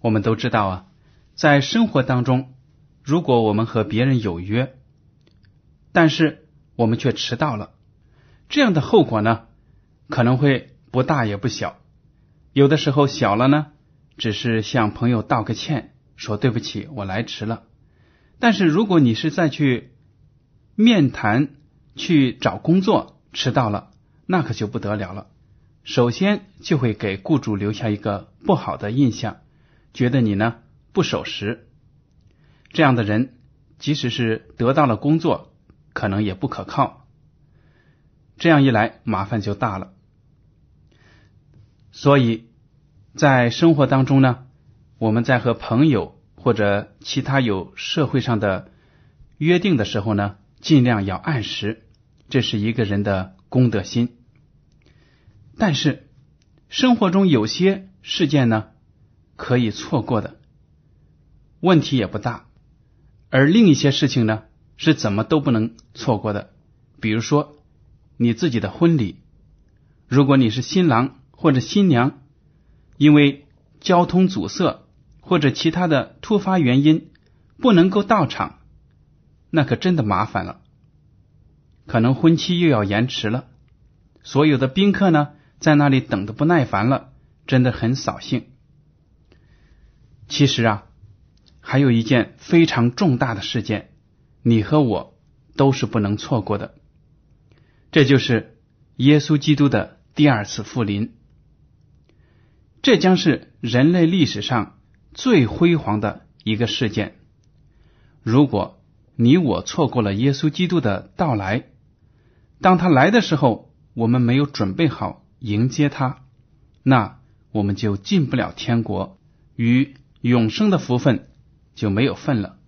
我们都知道啊，在生活当中，如果我们和别人有约，但是我们却迟到了，这样的后果呢，可能会不大也不小。有的时候小了呢，只是向朋友道个歉，说对不起，我来迟了。但是如果你是再去面谈、去找工作，迟到了，那可就不得了了。首先就会给雇主留下一个不好的印象，觉得你呢不守时。这样的人，即使是得到了工作，可能也不可靠。这样一来，麻烦就大了。所以，在生活当中呢，我们在和朋友或者其他有社会上的约定的时候呢，尽量要按时。这是一个人的公德心，但是生活中有些事件呢可以错过的，问题也不大；而另一些事情呢是怎么都不能错过的。比如说你自己的婚礼，如果你是新郎或者新娘，因为交通阻塞或者其他的突发原因不能够到场，那可真的麻烦了。可能婚期又要延迟了，所有的宾客呢在那里等的不耐烦了，真的很扫兴。其实啊，还有一件非常重大的事件，你和我都是不能错过的，这就是耶稣基督的第二次复临。这将是人类历史上最辉煌的一个事件。如果你我错过了耶稣基督的到来，当他来的时候，我们没有准备好迎接他，那我们就进不了天国，与永生的福分就没有份了。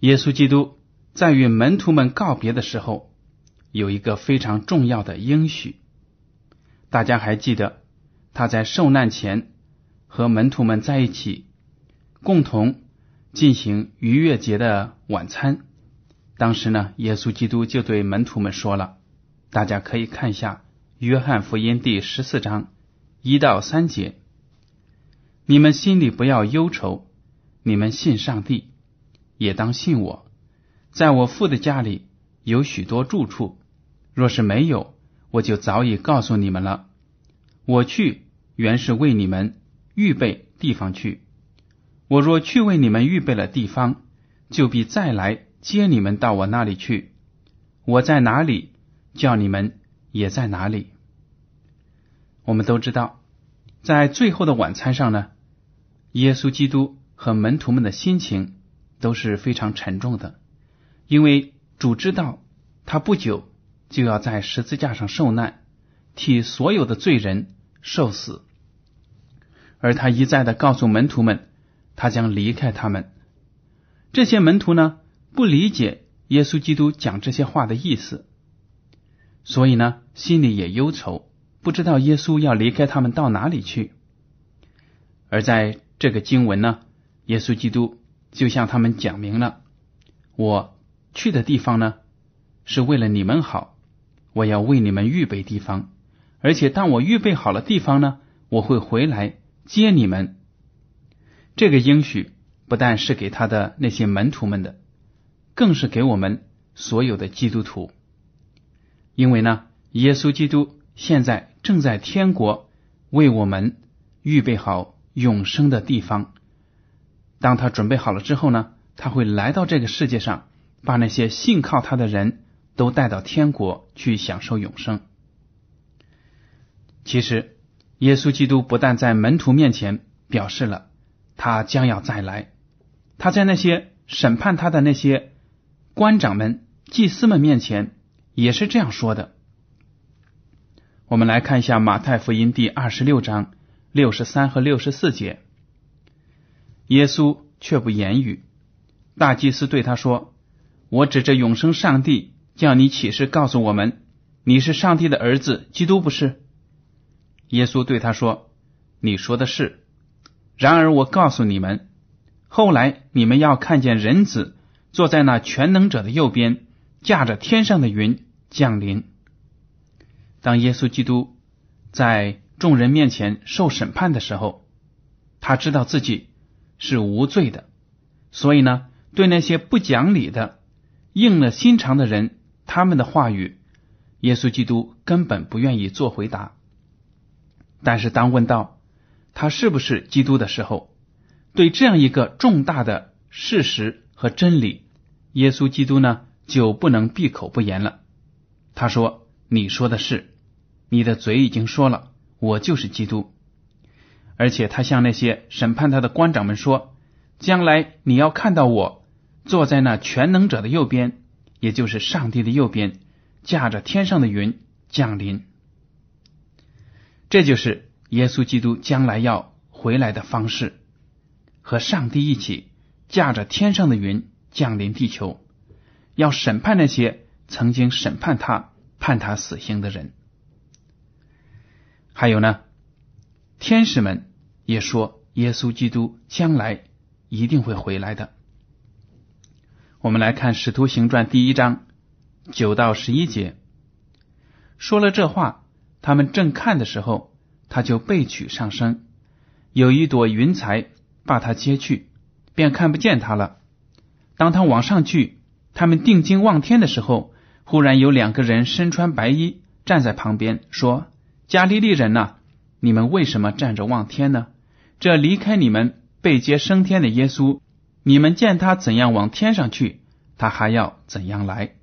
耶稣基督在与门徒们告别的时候，有一个非常重要的应许。大家还记得他在受难前和门徒们在一起，共同进行逾越节的晚餐。当时呢，耶稣基督就对门徒们说了，大家可以看一下《约翰福音》第十四章一到三节：“你们心里不要忧愁，你们信上帝，也当信我。在我父的家里有许多住处，若是没有，我就早已告诉你们了。我去原是为你们预备地方去。我若去为你们预备了地方，就必再来。”接你们到我那里去，我在哪里，叫你们也在哪里。我们都知道，在最后的晚餐上呢，耶稣基督和门徒们的心情都是非常沉重的，因为主知道他不久就要在十字架上受难，替所有的罪人受死，而他一再的告诉门徒们，他将离开他们。这些门徒呢？不理解耶稣基督讲这些话的意思，所以呢，心里也忧愁，不知道耶稣要离开他们到哪里去。而在这个经文呢，耶稣基督就向他们讲明了：我去的地方呢，是为了你们好，我要为你们预备地方，而且当我预备好了地方呢，我会回来接你们。这个应许不但是给他的那些门徒们的，更是给我们所有的基督徒，因为呢，耶稣基督现在正在天国为我们预备好永生的地方。当他准备好了之后呢，他会来到这个世界上，把那些信靠他的人都带到天国去享受永生。其实，耶稣基督不但在门徒面前表示了。他将要再来，他在那些审判他的那些官长们、祭司们面前也是这样说的。我们来看一下马太福音第二十六章六十三和六十四节。耶稣却不言语。大祭司对他说：“我指着永生上帝，叫你起誓告诉我们，你是上帝的儿子，基督不是？”耶稣对他说：“你说的是。”然而我告诉你们，后来你们要看见人子坐在那全能者的右边，驾着天上的云降临。当耶稣基督在众人面前受审判的时候，他知道自己是无罪的，所以呢，对那些不讲理的、硬了心肠的人，他们的话语，耶稣基督根本不愿意做回答。但是当问到，他是不是基督的时候，对这样一个重大的事实和真理，耶稣基督呢就不能闭口不言了。他说：“你说的是，你的嘴已经说了，我就是基督。”而且他向那些审判他的官长们说：“将来你要看到我坐在那全能者的右边，也就是上帝的右边，驾着天上的云降临。”这就是。耶稣基督将来要回来的方式，和上帝一起驾着天上的云降临地球，要审判那些曾经审判他、判他死刑的人。还有呢，天使们也说，耶稣基督将来一定会回来的。我们来看《使徒行传》第一章九到十一节，说了这话，他们正看的时候。他就被取上升，有一朵云彩把他接去，便看不见他了。当他往上去，他们定睛望天的时候，忽然有两个人身穿白衣站在旁边，说：“加利利人呐，你们为什么站着望天呢？这离开你们被接升天的耶稣，你们见他怎样往天上去，他还要怎样来？”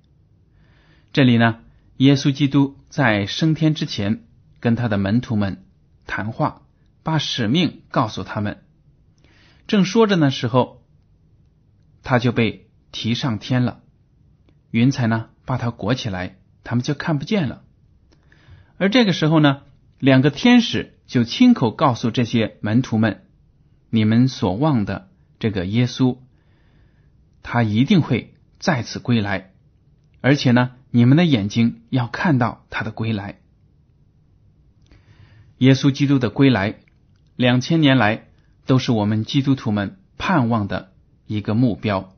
这里呢，耶稣基督在升天之前，跟他的门徒们。谈话，把使命告诉他们。正说着的时候，他就被提上天了。云彩呢，把他裹起来，他们就看不见了。而这个时候呢，两个天使就亲口告诉这些门徒们：“你们所望的这个耶稣，他一定会再次归来，而且呢，你们的眼睛要看到他的归来。”耶稣基督的归来，两千年来都是我们基督徒们盼望的一个目标。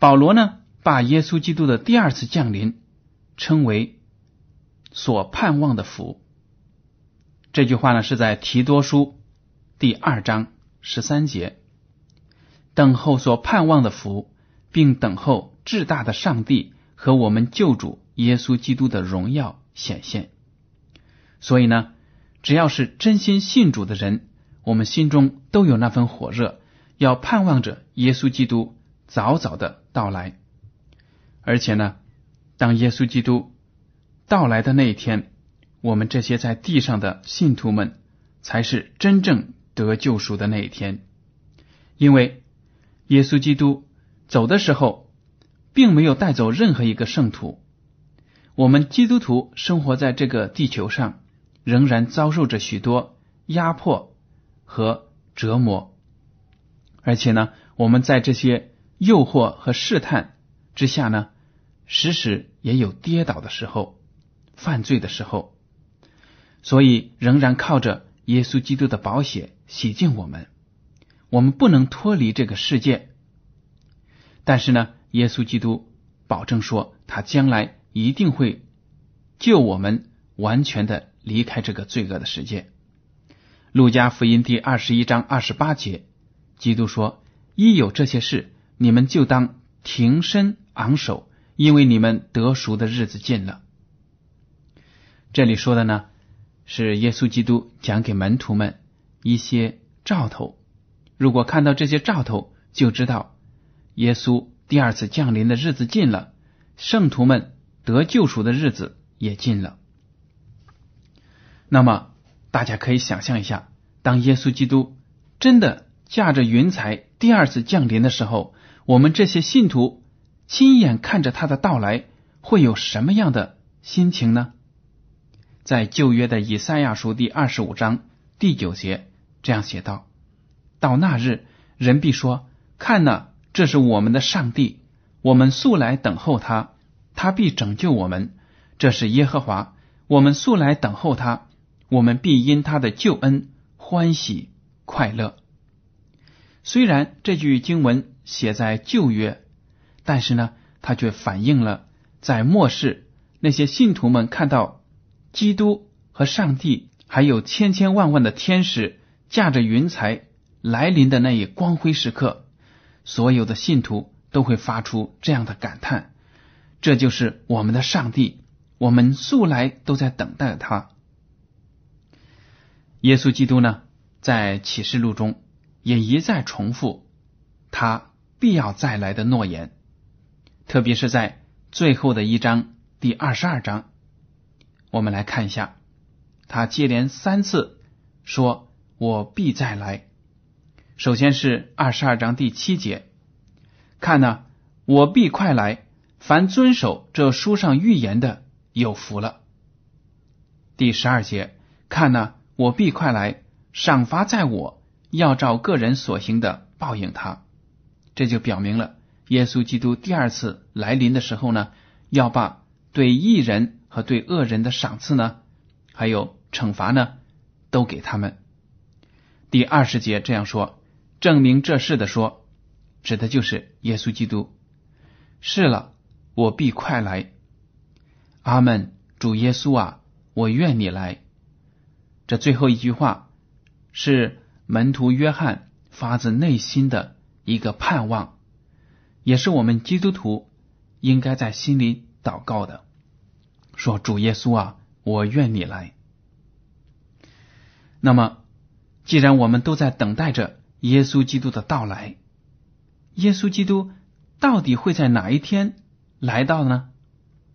保罗呢，把耶稣基督的第二次降临称为所盼望的福。这句话呢，是在提多书第二章十三节，等候所盼望的福，并等候至大的上帝和我们救主耶稣基督的荣耀显现。所以呢，只要是真心信主的人，我们心中都有那份火热，要盼望着耶稣基督早早的到来。而且呢，当耶稣基督到来的那一天，我们这些在地上的信徒们，才是真正得救赎的那一天。因为耶稣基督走的时候，并没有带走任何一个圣徒。我们基督徒生活在这个地球上。仍然遭受着许多压迫和折磨，而且呢，我们在这些诱惑和试探之下呢，时时也有跌倒的时候、犯罪的时候，所以仍然靠着耶稣基督的宝血洗净我们，我们不能脱离这个世界。但是呢，耶稣基督保证说，他将来一定会救我们完全的离开这个罪恶的世界。路加福音第二十一章二十八节，基督说：“一有这些事，你们就当挺身昂首，因为你们得赎的日子近了。”这里说的呢，是耶稣基督讲给门徒们一些兆头。如果看到这些兆头，就知道耶稣第二次降临的日子近了，圣徒们得救赎的日子也近了。那么，大家可以想象一下，当耶稣基督真的驾着云彩第二次降临的时候，我们这些信徒亲眼看着他的到来，会有什么样的心情呢？在旧约的以赛亚书第二十五章第九节这样写道：“到那日，人必说：看哪，这是我们的上帝，我们素来等候他，他必拯救我们。这是耶和华，我们素来等候他，我们必因他的救恩欢喜快乐。”虽然这句经文写在旧约，但是呢，它却反映了在末世那些信徒们看到。基督和上帝，还有千千万万的天使驾着云彩来临的那一光辉时刻，所有的信徒都会发出这样的感叹：这就是我们的上帝，我们素来都在等待他。耶稣基督呢，在启示录中也一再重复他必要再来的诺言，特别是在最后的一章第二十二章。我们来看一下，他接连三次说：“我必再来。”首先是二十二章第七节，看呢，我必快来，凡遵守这书上预言的，有福了。第十二节，看呢，我必快来，赏罚在我，要照个人所行的报应他。这就表明了，耶稣基督第二次来临的时候呢，要把对异人。和对恶人的赏赐呢，还有惩罚呢，都给他们。第二十节这样说，证明这事的说，指的就是耶稣基督。是了，我必快来。阿门。主耶稣啊，我愿你来。这最后一句话是门徒约翰发自内心的一个盼望，也是我们基督徒应该在心里祷告的。说主耶稣啊，我愿你来。那么，既然我们都在等待着耶稣基督的到来，耶稣基督到底会在哪一天来到呢？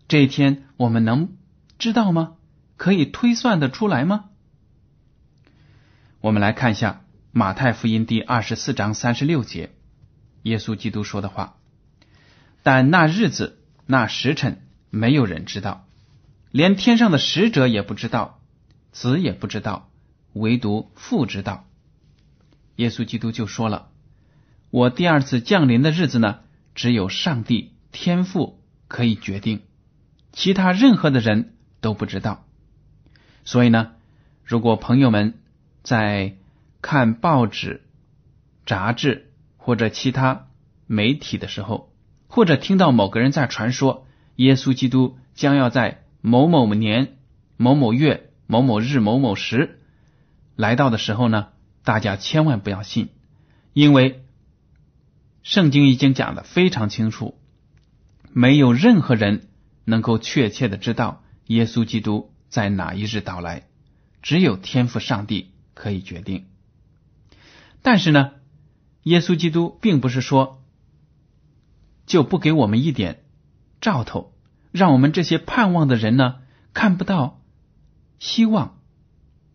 这一天我们能知道吗？可以推算的出来吗？我们来看一下马太福音第二十四章三十六节，耶稣基督说的话：“但那日子、那时辰，没有人知道。”连天上的使者也不知道，子也不知道，唯独父知道。耶稣基督就说了：“我第二次降临的日子呢，只有上帝天父可以决定，其他任何的人都不知道。所以呢，如果朋友们在看报纸、杂志或者其他媒体的时候，或者听到某个人在传说耶稣基督将要在……某某年、某某月、某某日、某某时来到的时候呢，大家千万不要信，因为圣经已经讲的非常清楚，没有任何人能够确切的知道耶稣基督在哪一日到来，只有天赋上帝可以决定。但是呢，耶稣基督并不是说就不给我们一点兆头。让我们这些盼望的人呢，看不到希望，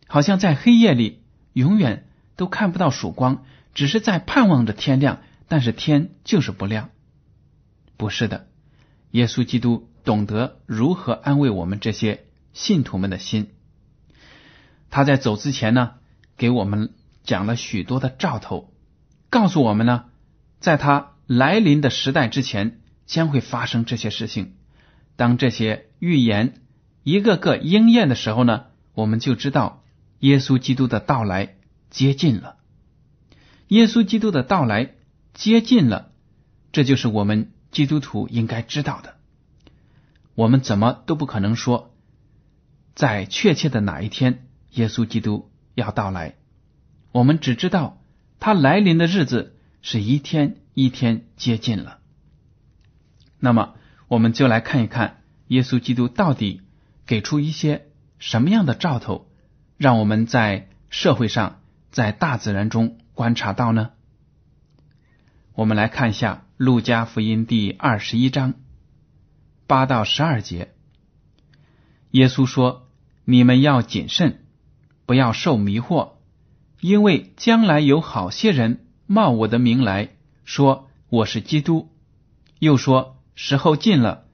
好像在黑夜里永远都看不到曙光，只是在盼望着天亮，但是天就是不亮。不是的，耶稣基督懂得如何安慰我们这些信徒们的心。他在走之前呢，给我们讲了许多的兆头，告诉我们呢，在他来临的时代之前，将会发生这些事情。当这些预言一个个应验的时候呢，我们就知道耶稣基督的到来接近了。耶稣基督的到来接近了，这就是我们基督徒应该知道的。我们怎么都不可能说，在确切的哪一天耶稣基督要到来。我们只知道他来临的日子是一天一天接近了。那么，我们就来看一看耶稣基督到底给出一些什么样的兆头，让我们在社会上、在大自然中观察到呢？我们来看一下《路加福音》第二十一章八到十二节。耶稣说：“你们要谨慎，不要受迷惑，因为将来有好些人冒我的名来说我是基督，又说。”时候近了，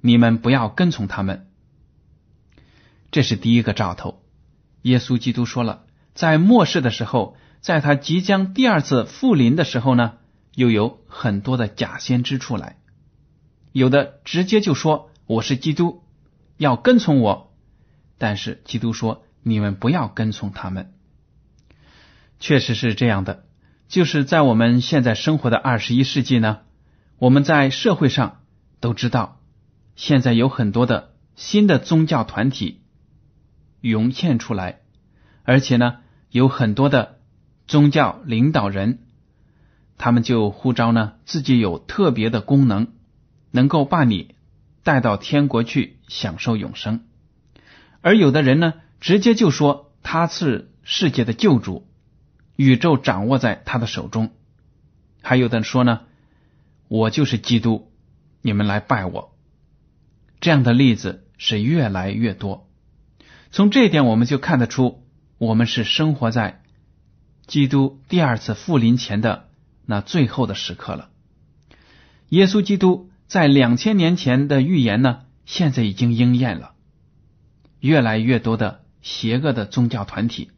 你们不要跟从他们。这是第一个兆头。耶稣基督说了，在末世的时候，在他即将第二次复临的时候呢，又有很多的假先知出来，有的直接就说我是基督，要跟从我。但是基督说，你们不要跟从他们。确实是这样的，就是在我们现在生活的二十一世纪呢。我们在社会上都知道，现在有很多的新的宗教团体涌现出来，而且呢，有很多的宗教领导人，他们就呼召呢自己有特别的功能，能够把你带到天国去享受永生。而有的人呢，直接就说他是世界的救主，宇宙掌握在他的手中。还有的人说呢。我就是基督，你们来拜我。这样的例子是越来越多。从这一点，我们就看得出，我们是生活在基督第二次复临前的那最后的时刻了。耶稣基督在两千年前的预言呢，现在已经应验了。越来越多的邪恶的宗教团体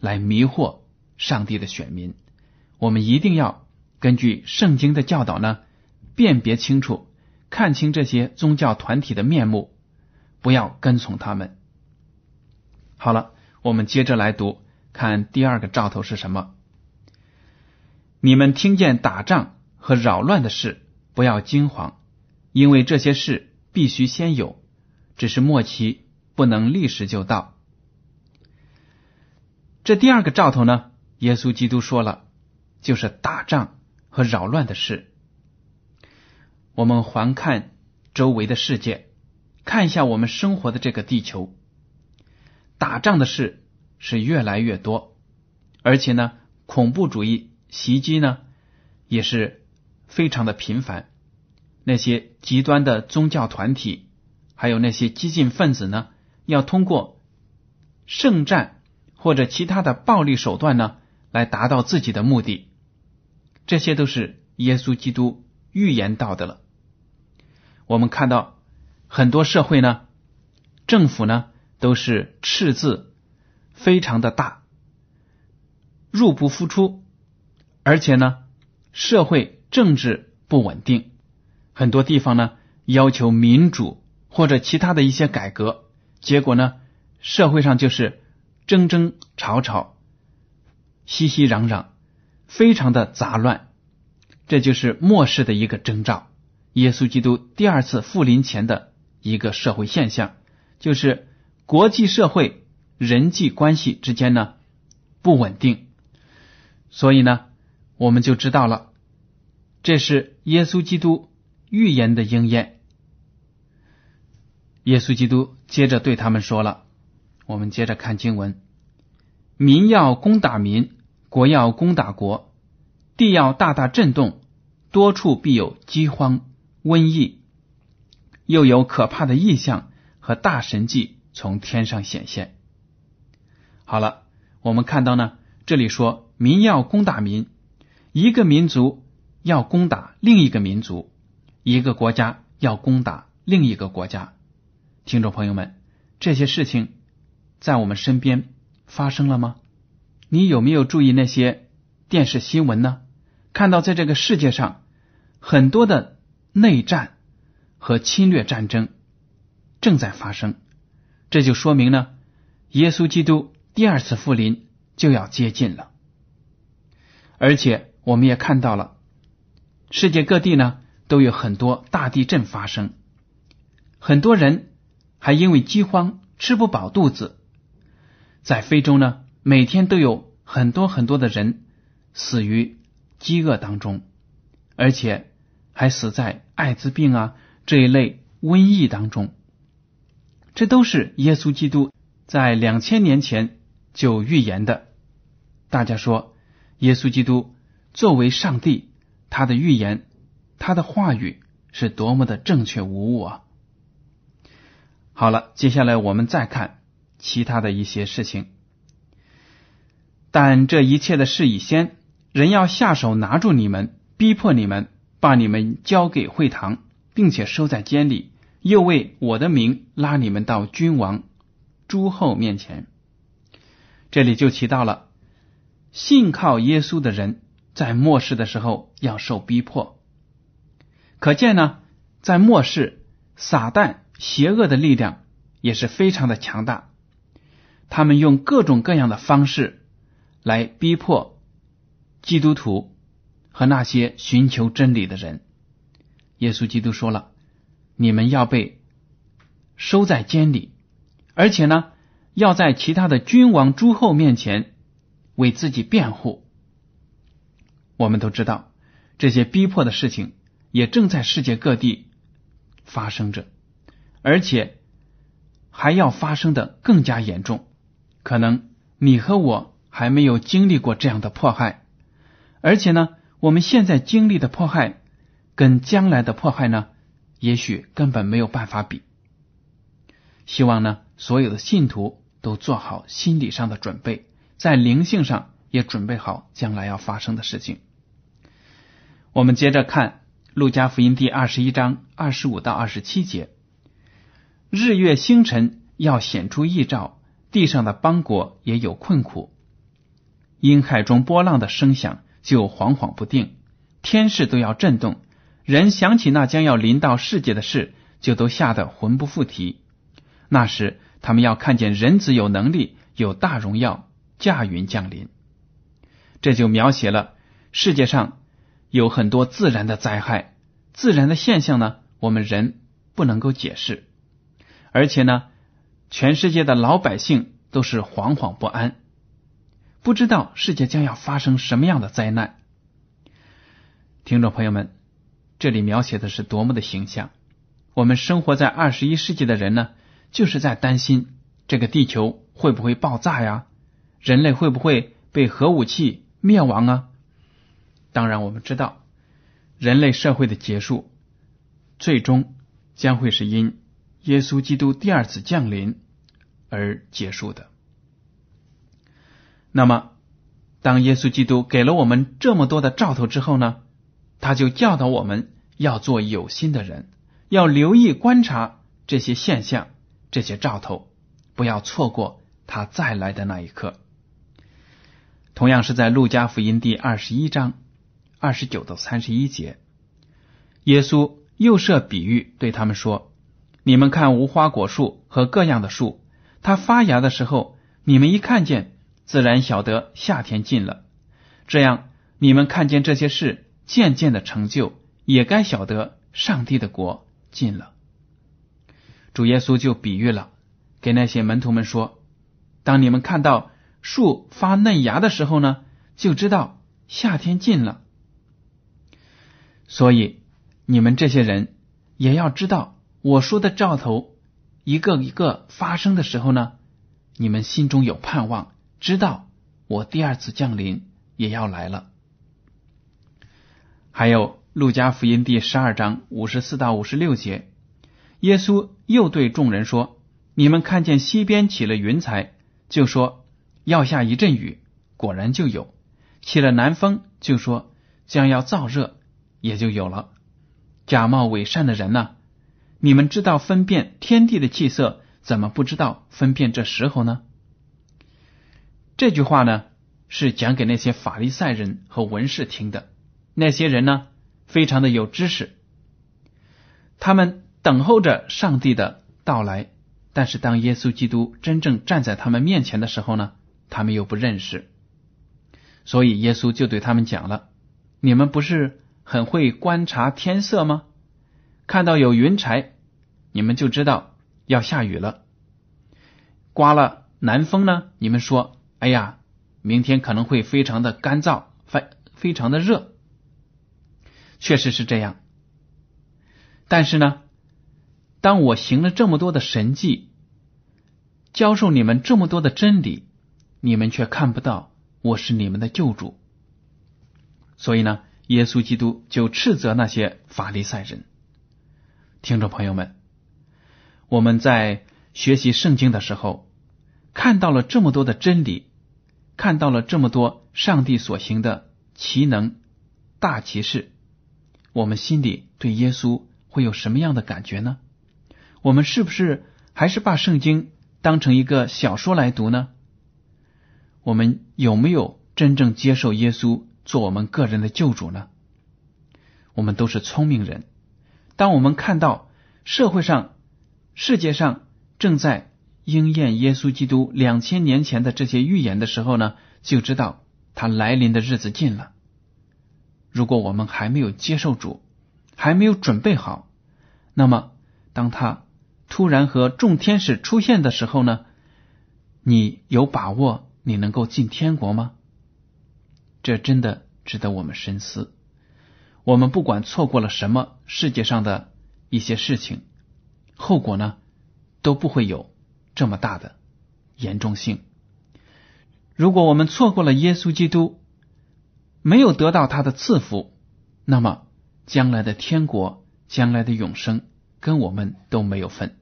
来迷惑上帝的选民，我们一定要根据圣经的教导呢。辨别清楚，看清这些宗教团体的面目，不要跟从他们。好了，我们接着来读，看第二个兆头是什么？你们听见打仗和扰乱的事，不要惊慌，因为这些事必须先有，只是末期不能立时就到。这第二个兆头呢？耶稣基督说了，就是打仗和扰乱的事。我们环看周围的世界，看一下我们生活的这个地球，打仗的事是越来越多，而且呢，恐怖主义袭击呢也是非常的频繁。那些极端的宗教团体，还有那些激进分子呢，要通过圣战或者其他的暴力手段呢，来达到自己的目的。这些都是耶稣基督预言到的了。我们看到很多社会呢，政府呢都是赤字非常的大，入不敷出，而且呢社会政治不稳定，很多地方呢要求民主或者其他的一些改革，结果呢社会上就是争争吵吵，熙熙攘攘，非常的杂乱，这就是末世的一个征兆。耶稣基督第二次复临前的一个社会现象，就是国际社会人际关系之间呢不稳定，所以呢我们就知道了，这是耶稣基督预言的应验。耶稣基督接着对他们说了：“我们接着看经文，民要攻打民，国要攻打国，地要大大震动，多处必有饥荒。”瘟疫，又有可怕的异象和大神迹从天上显现。好了，我们看到呢，这里说民要攻打民，一个民族要攻打另一个民族，一个国家要攻打另一个国家。听众朋友们，这些事情在我们身边发生了吗？你有没有注意那些电视新闻呢？看到在这个世界上很多的。内战和侵略战争正在发生，这就说明呢，耶稣基督第二次复临就要接近了。而且我们也看到了，世界各地呢都有很多大地震发生，很多人还因为饥荒吃不饱肚子。在非洲呢，每天都有很多很多的人死于饥饿当中，而且还死在艾滋病啊这一类瘟疫当中。这都是耶稣基督在两千年前就预言的。大家说，耶稣基督作为上帝，他的预言、他的话语是多么的正确无误啊！好了，接下来我们再看。其他的一些事情，但这一切的事以先，人要下手拿住你们，逼迫你们，把你们交给会堂，并且收在监里，又为我的名拉你们到君王、诸侯面前。这里就提到了信靠耶稣的人在末世的时候要受逼迫。可见呢，在末世，撒旦邪恶的力量也是非常的强大。他们用各种各样的方式来逼迫基督徒和那些寻求真理的人。耶稣基督说了：“你们要被收在监里，而且呢，要在其他的君王诸侯面前为自己辩护。”我们都知道，这些逼迫的事情也正在世界各地发生着，而且还要发生的更加严重。可能你和我还没有经历过这样的迫害，而且呢，我们现在经历的迫害跟将来的迫害呢，也许根本没有办法比。希望呢，所有的信徒都做好心理上的准备，在灵性上也准备好将来要发生的事情。我们接着看《路加福音》第二十一章二十五到二十七节：日月星辰要显出异兆。地上的邦国也有困苦，因海中波浪的声响就惶惶不定，天势都要震动。人想起那将要临到世界的事，就都吓得魂不附体。那时，他们要看见人子有能力、有大荣耀，驾云降临。这就描写了世界上有很多自然的灾害、自然的现象呢，我们人不能够解释，而且呢。全世界的老百姓都是惶惶不安，不知道世界将要发生什么样的灾难。听众朋友们，这里描写的是多么的形象！我们生活在二十一世纪的人呢，就是在担心这个地球会不会爆炸呀？人类会不会被核武器灭亡啊？当然，我们知道人类社会的结束，最终将会是因耶稣基督第二次降临。而结束的。那么，当耶稣基督给了我们这么多的兆头之后呢？他就教导我们要做有心的人，要留意观察这些现象、这些兆头，不要错过他再来的那一刻。同样是在路加福音第二十一章二十九到三十一节，耶稣又设比喻对他们说：“你们看无花果树和各样的树。”它发芽的时候，你们一看见，自然晓得夏天近了。这样，你们看见这些事渐渐的成就，也该晓得上帝的国近了。主耶稣就比喻了，给那些门徒们说：当你们看到树发嫩芽的时候呢，就知道夏天近了。所以，你们这些人也要知道我说的兆头。一个一个发生的时候呢，你们心中有盼望，知道我第二次降临也要来了。还有路加福音第十二章五十四到五十六节，耶稣又对众人说：“你们看见西边起了云彩，就说要下一阵雨，果然就有；起了南风，就说将要燥热，也就有了。假冒伪善的人呢？”你们知道分辨天地的气色，怎么不知道分辨这时候呢？这句话呢，是讲给那些法利赛人和文士听的。那些人呢，非常的有知识，他们等候着上帝的到来。但是当耶稣基督真正站在他们面前的时候呢，他们又不认识。所以耶稣就对他们讲了：“你们不是很会观察天色吗？看到有云彩，你们就知道要下雨了。刮了南风呢，你们说：‘哎呀，明天可能会非常的干燥，非非常的热。’确实是这样。但是呢，当我行了这么多的神迹，教授你们这么多的真理，你们却看不到。”我是你们的救主，所以呢，耶稣基督就斥责那些法利赛人。听众朋友们，我们在学习圣经的时候，看到了这么多的真理，看到了这么多上帝所行的奇能大奇事，我们心里对耶稣会有什么样的感觉呢？我们是不是还是把圣经当成一个小说来读呢？我们有没有真正接受耶稣做我们个人的救主呢？我们都是聪明人。当我们看到社会上、世界上正在应验耶稣基督两千年前的这些预言的时候呢，就知道他来临的日子近了。如果我们还没有接受主，还没有准备好，那么当他突然和众天使出现的时候呢，你有把握？你能够进天国吗？这真的值得我们深思。我们不管错过了什么世界上的一些事情，后果呢都不会有这么大的严重性。如果我们错过了耶稣基督，没有得到他的赐福，那么将来的天国、将来的永生跟我们都没有份。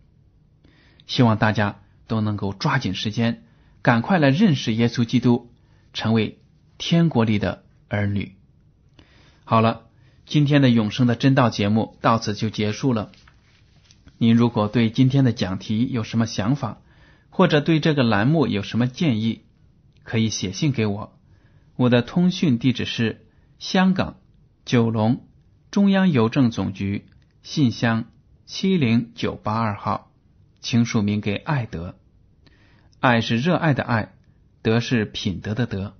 希望大家都能够抓紧时间。赶快来认识耶稣基督，成为天国里的儿女。好了，今天的永生的真道节目到此就结束了。您如果对今天的讲题有什么想法，或者对这个栏目有什么建议，可以写信给我。我的通讯地址是香港九龙中央邮政总局信箱七零九八二号，请署名给爱德。爱是热爱的爱，德是品德的德。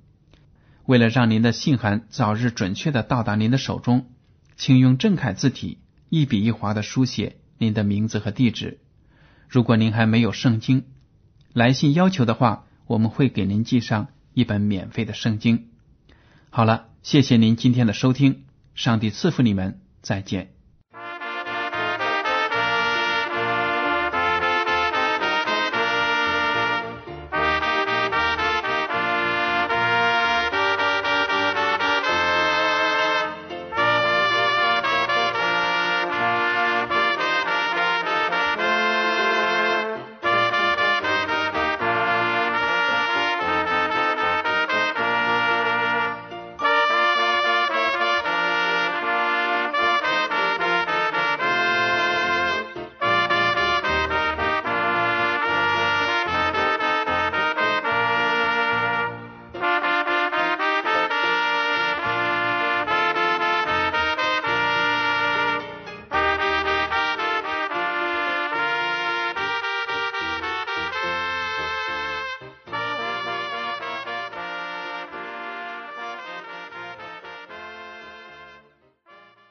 为了让您的信函早日准确的到达您的手中，请用正楷字体一笔一划的书写您的名字和地址。如果您还没有圣经，来信要求的话，我们会给您寄上一本免费的圣经。好了，谢谢您今天的收听，上帝赐福你们，再见。